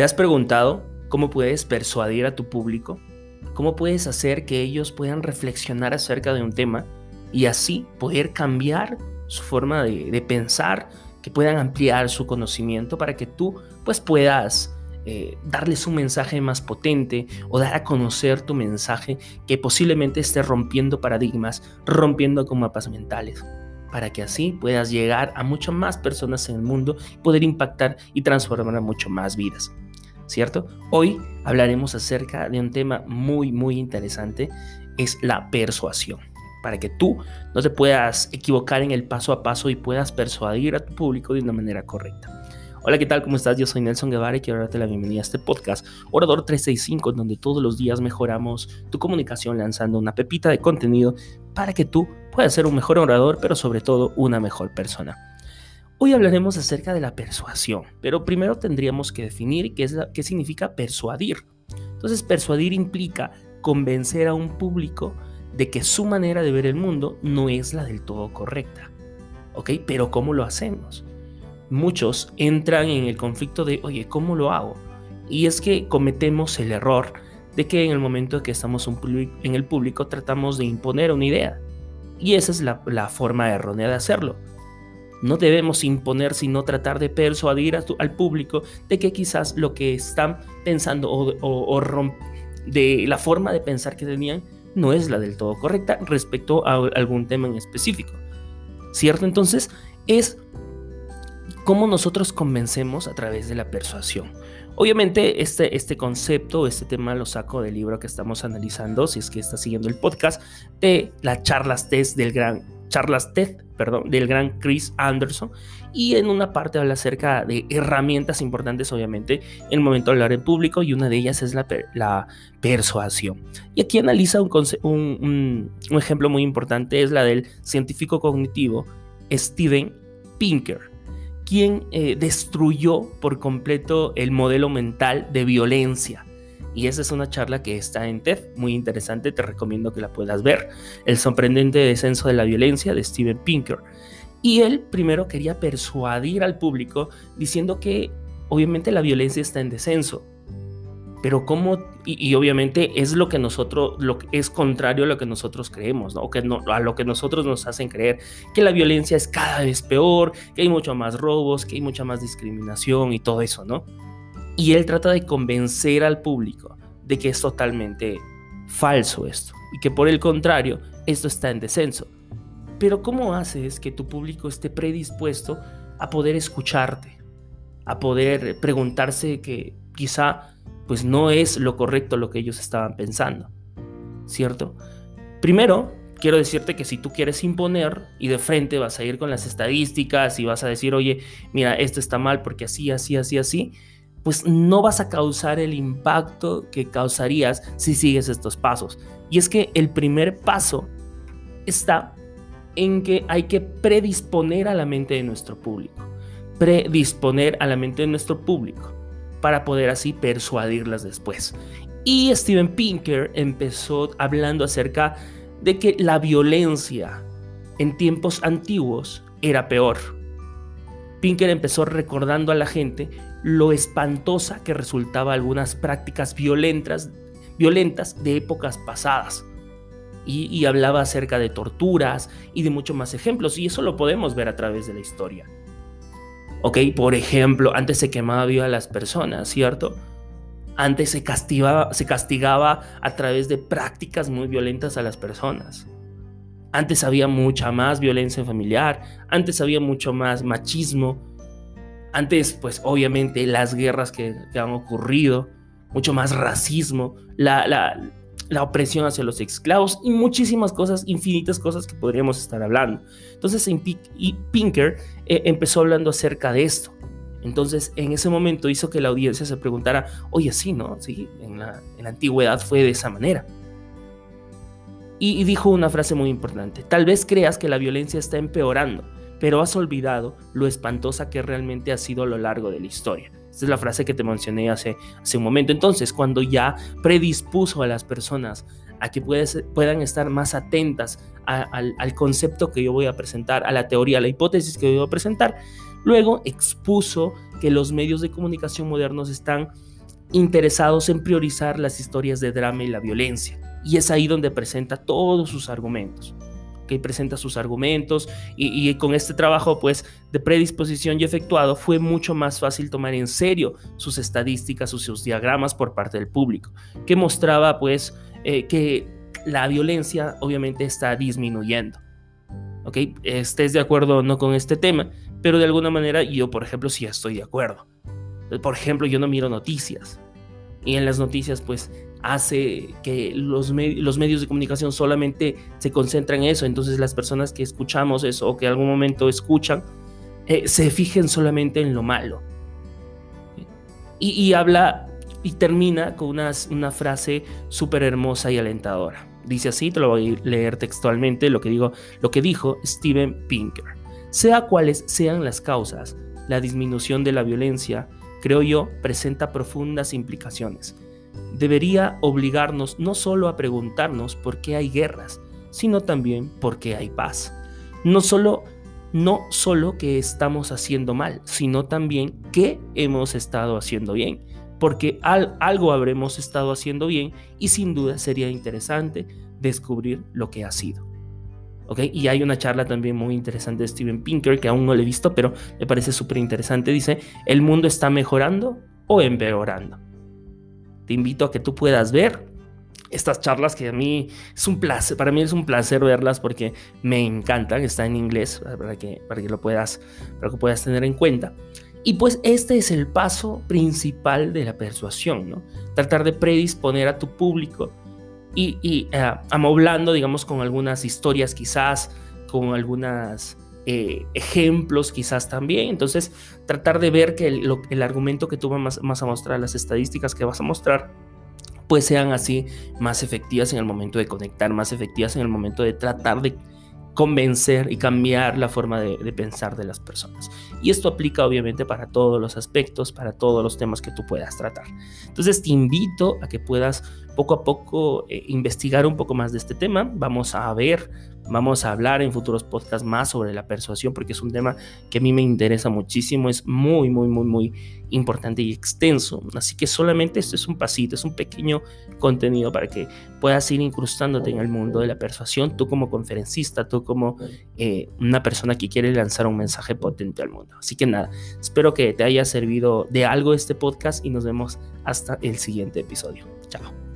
¿Te has preguntado cómo puedes persuadir a tu público? ¿Cómo puedes hacer que ellos puedan reflexionar acerca de un tema y así poder cambiar su forma de, pensar, que puedan ampliar su conocimiento para que tú pues puedas eh, darles un mensaje más potente o dar a conocer tu mensaje que posiblemente esté rompiendo paradigmas, rompiendo con mapas mentales, para que así puedas llegar a muchas más personas en el mundo, poder impactar y transformar a mucho más vidas. ¿Cierto? Hoy hablaremos acerca de un tema muy, muy interesante, es la persuasión para que tú no te puedas equivocar en el paso a paso y puedas persuadir a tu público de una manera correcta. Hola, ¿qué tal? ¿Cómo estás? Yo soy Nelson Guevara y quiero darte la bienvenida a este podcast, Orador 365, donde todos los días mejoramos tu comunicación lanzando una pepita de contenido para que tú puedas ser un mejor orador, pero sobre todo una mejor persona. Hoy hablaremos acerca de la persuasión, pero primero tendríamos que definir qué, es qué significa persuadir. Entonces, persuadir implica convencer a un público de que su manera de ver el mundo no es la del todo correcta. ¿Ok? Pero ¿cómo lo hacemos? muchos entran en el conflicto de, oye, ¿cómo lo hago? Y es que cometemos el error de que en el momento que estamos en el público tratamos de imponer una idea. Y esa es la, forma errónea de hacerlo. No debemos imponer, sino tratar de persuadir al público de que quizás lo que están pensando o, o de la forma de pensar que tenían no es la del todo correcta respecto a algún tema en específico. ¿Cierto? Entonces es cómo nosotros convencemos a través de la persuasión. Obviamente este, este concepto, este tema lo saco del libro que estamos analizando, si es que está siguiendo el podcast, de las charlas TED del gran, charlas TED, perdón, del gran Chris Anderson, y en una parte habla acerca de herramientas importantes, obviamente, en el momento de hablar en público, y una de ellas es la, la persuasión. Y aquí analiza un, un, un ejemplo muy importante, es la del científico cognitivo Steven Pinker quien eh, destruyó por completo el modelo mental de violencia. Y esa es una charla que está en TED, muy interesante, te recomiendo que la puedas ver. El sorprendente descenso de la violencia de Steven Pinker. Y él primero quería persuadir al público diciendo que obviamente la violencia está en descenso, pero cómo, y, obviamente es lo que nosotros, lo es contrario a lo que nosotros creemos, que no, a lo que nosotros nos hacen creer, que la violencia es cada vez peor, que hay mucho más robos, que hay mucha más discriminación y todo eso, ¿no? Y él trata de convencer al público de que es totalmente falso esto, y que por el contrario, esto está en descenso. Pero ¿cómo haces que tu público esté predispuesto a poder escucharte? A poder preguntarse que quizá pues no es lo correcto lo que ellos estaban pensando, ¿cierto? Primero, quiero decirte que si tú quieres imponer y de frente vas a ir con las estadísticas y vas a decir, oye, mira, esto está mal porque así, así, así, así, pues no vas a causar el impacto que causarías si sigues estos pasos. Y es que el primer paso está en que hay que predisponer a la mente de nuestro público. Predisponer a la mente de nuestro público para poder así persuadirlas después. Y Steven Pinker empezó hablando acerca de que la violencia en tiempos antiguos era peor. Pinker empezó recordando a la gente lo espantosa que resultaba algunas prácticas violentas, violentas de épocas pasadas. Y, hablaba acerca de torturas y de muchos más ejemplos, y eso lo podemos ver a través de la historia. ¿Ok? Por ejemplo, antes se quemaba viva a las personas, ¿cierto? Antes se castigaba, se castigaba a través de prácticas muy violentas a las personas. Antes había mucha más violencia familiar, antes había mucho más machismo, antes pues obviamente las guerras que, han ocurrido, mucho más racismo, la, la, la opresión hacia los esclavos y muchísimas cosas, infinitas cosas que podríamos estar hablando. Entonces Pinker eh, empezó hablando acerca de esto. Entonces en ese momento hizo que la audiencia se preguntara, oye, sí, ¿no? Sí, en la, antigüedad fue de esa manera. y dijo una frase muy importante, tal vez creas que la violencia está empeorando, pero has olvidado lo espantosa que realmente ha sido a lo largo de la historia. Esta es la frase que te mencioné hace, hace un momento. Entonces, cuando ya predispuso a las personas a que puedan estar más atentas al, al concepto que yo voy a presentar, a la teoría, a la hipótesis que yo voy a presentar, luego expuso que los medios de comunicación modernos están interesados en priorizar las historias de drama y la violencia. Y es ahí donde presenta todos sus argumentos. Que presenta sus argumentos y, con este trabajo pues de predisposición y efectuado fue mucho más fácil tomar en serio sus estadísticas o sus diagramas por parte del público, que mostraba pues eh, que la violencia obviamente está disminuyendo. ¿Ok? Estés de acuerdo o no con este tema, pero de alguna manera yo, por ejemplo, sí estoy de acuerdo. Por ejemplo, yo no miro noticias. Y en las noticias, pues, hace que los, los medios de comunicación solamente se concentran en eso. Entonces, las personas que escuchamos eso o que algún momento escuchan, eh, se fijen solamente en lo malo. Y, y habla y termina con una, una frase súper hermosa y alentadora. Dice así, te lo voy a leer textualmente, lo que, digo, lo que dijo Steven Pinker. Sea cuales sean las causas, la disminución de la violencia, creo yo, presenta profundas implicaciones. Debería obligarnos no solo a preguntarnos por qué hay guerras, sino también por qué hay paz. No solo, no solo qué estamos haciendo mal, sino también qué hemos estado haciendo bien porque algo habremos estado haciendo bien y sin duda sería interesante descubrir lo que ha sido. Y hay una charla también muy interesante de Steven Pinker que aún no le he visto, pero me parece súper interesante. Dice, ¿el mundo está mejorando o empeorando? Te invito a que tú puedas ver estas charlas que a mí es un placer, para mí es un placer verlas porque me encantan, está en inglés para que, para que lo puedas, para que puedas tener en cuenta. Y pues este es el paso principal de la persuasión, ¿no? Tratar de predisponer a tu público y, eh, amoblando, digamos, con algunas historias quizás, con algunos eh, ejemplos quizás también. Entonces, tratar de ver que el, argumento que tú vas, vas, a mostrar, las estadísticas que vas a mostrar, pues sean así más efectivas en el momento de conectar, más efectivas en el momento de tratar de convencer y cambiar la forma de, pensar de las personas. Y esto aplica obviamente para todos los aspectos, para todos los temas que tú puedas tratar. Entonces te invito a que puedas poco a poco eh, investigar un poco más de este tema. Vamos a ver Vamos a hablar en futuros podcasts más sobre la persuasión porque es un tema que a mí me interesa muchísimo, es muy, muy, muy, muy importante y extenso. Así que solamente esto es un pasito, es un pequeño contenido para que puedas ir incrustándote en el mundo de la persuasión, tú como conferencista, tú como eh, una persona que quiere lanzar un mensaje potente al mundo. Así que nada, espero que te haya servido de algo este podcast y nos vemos hasta el siguiente episodio. Chao.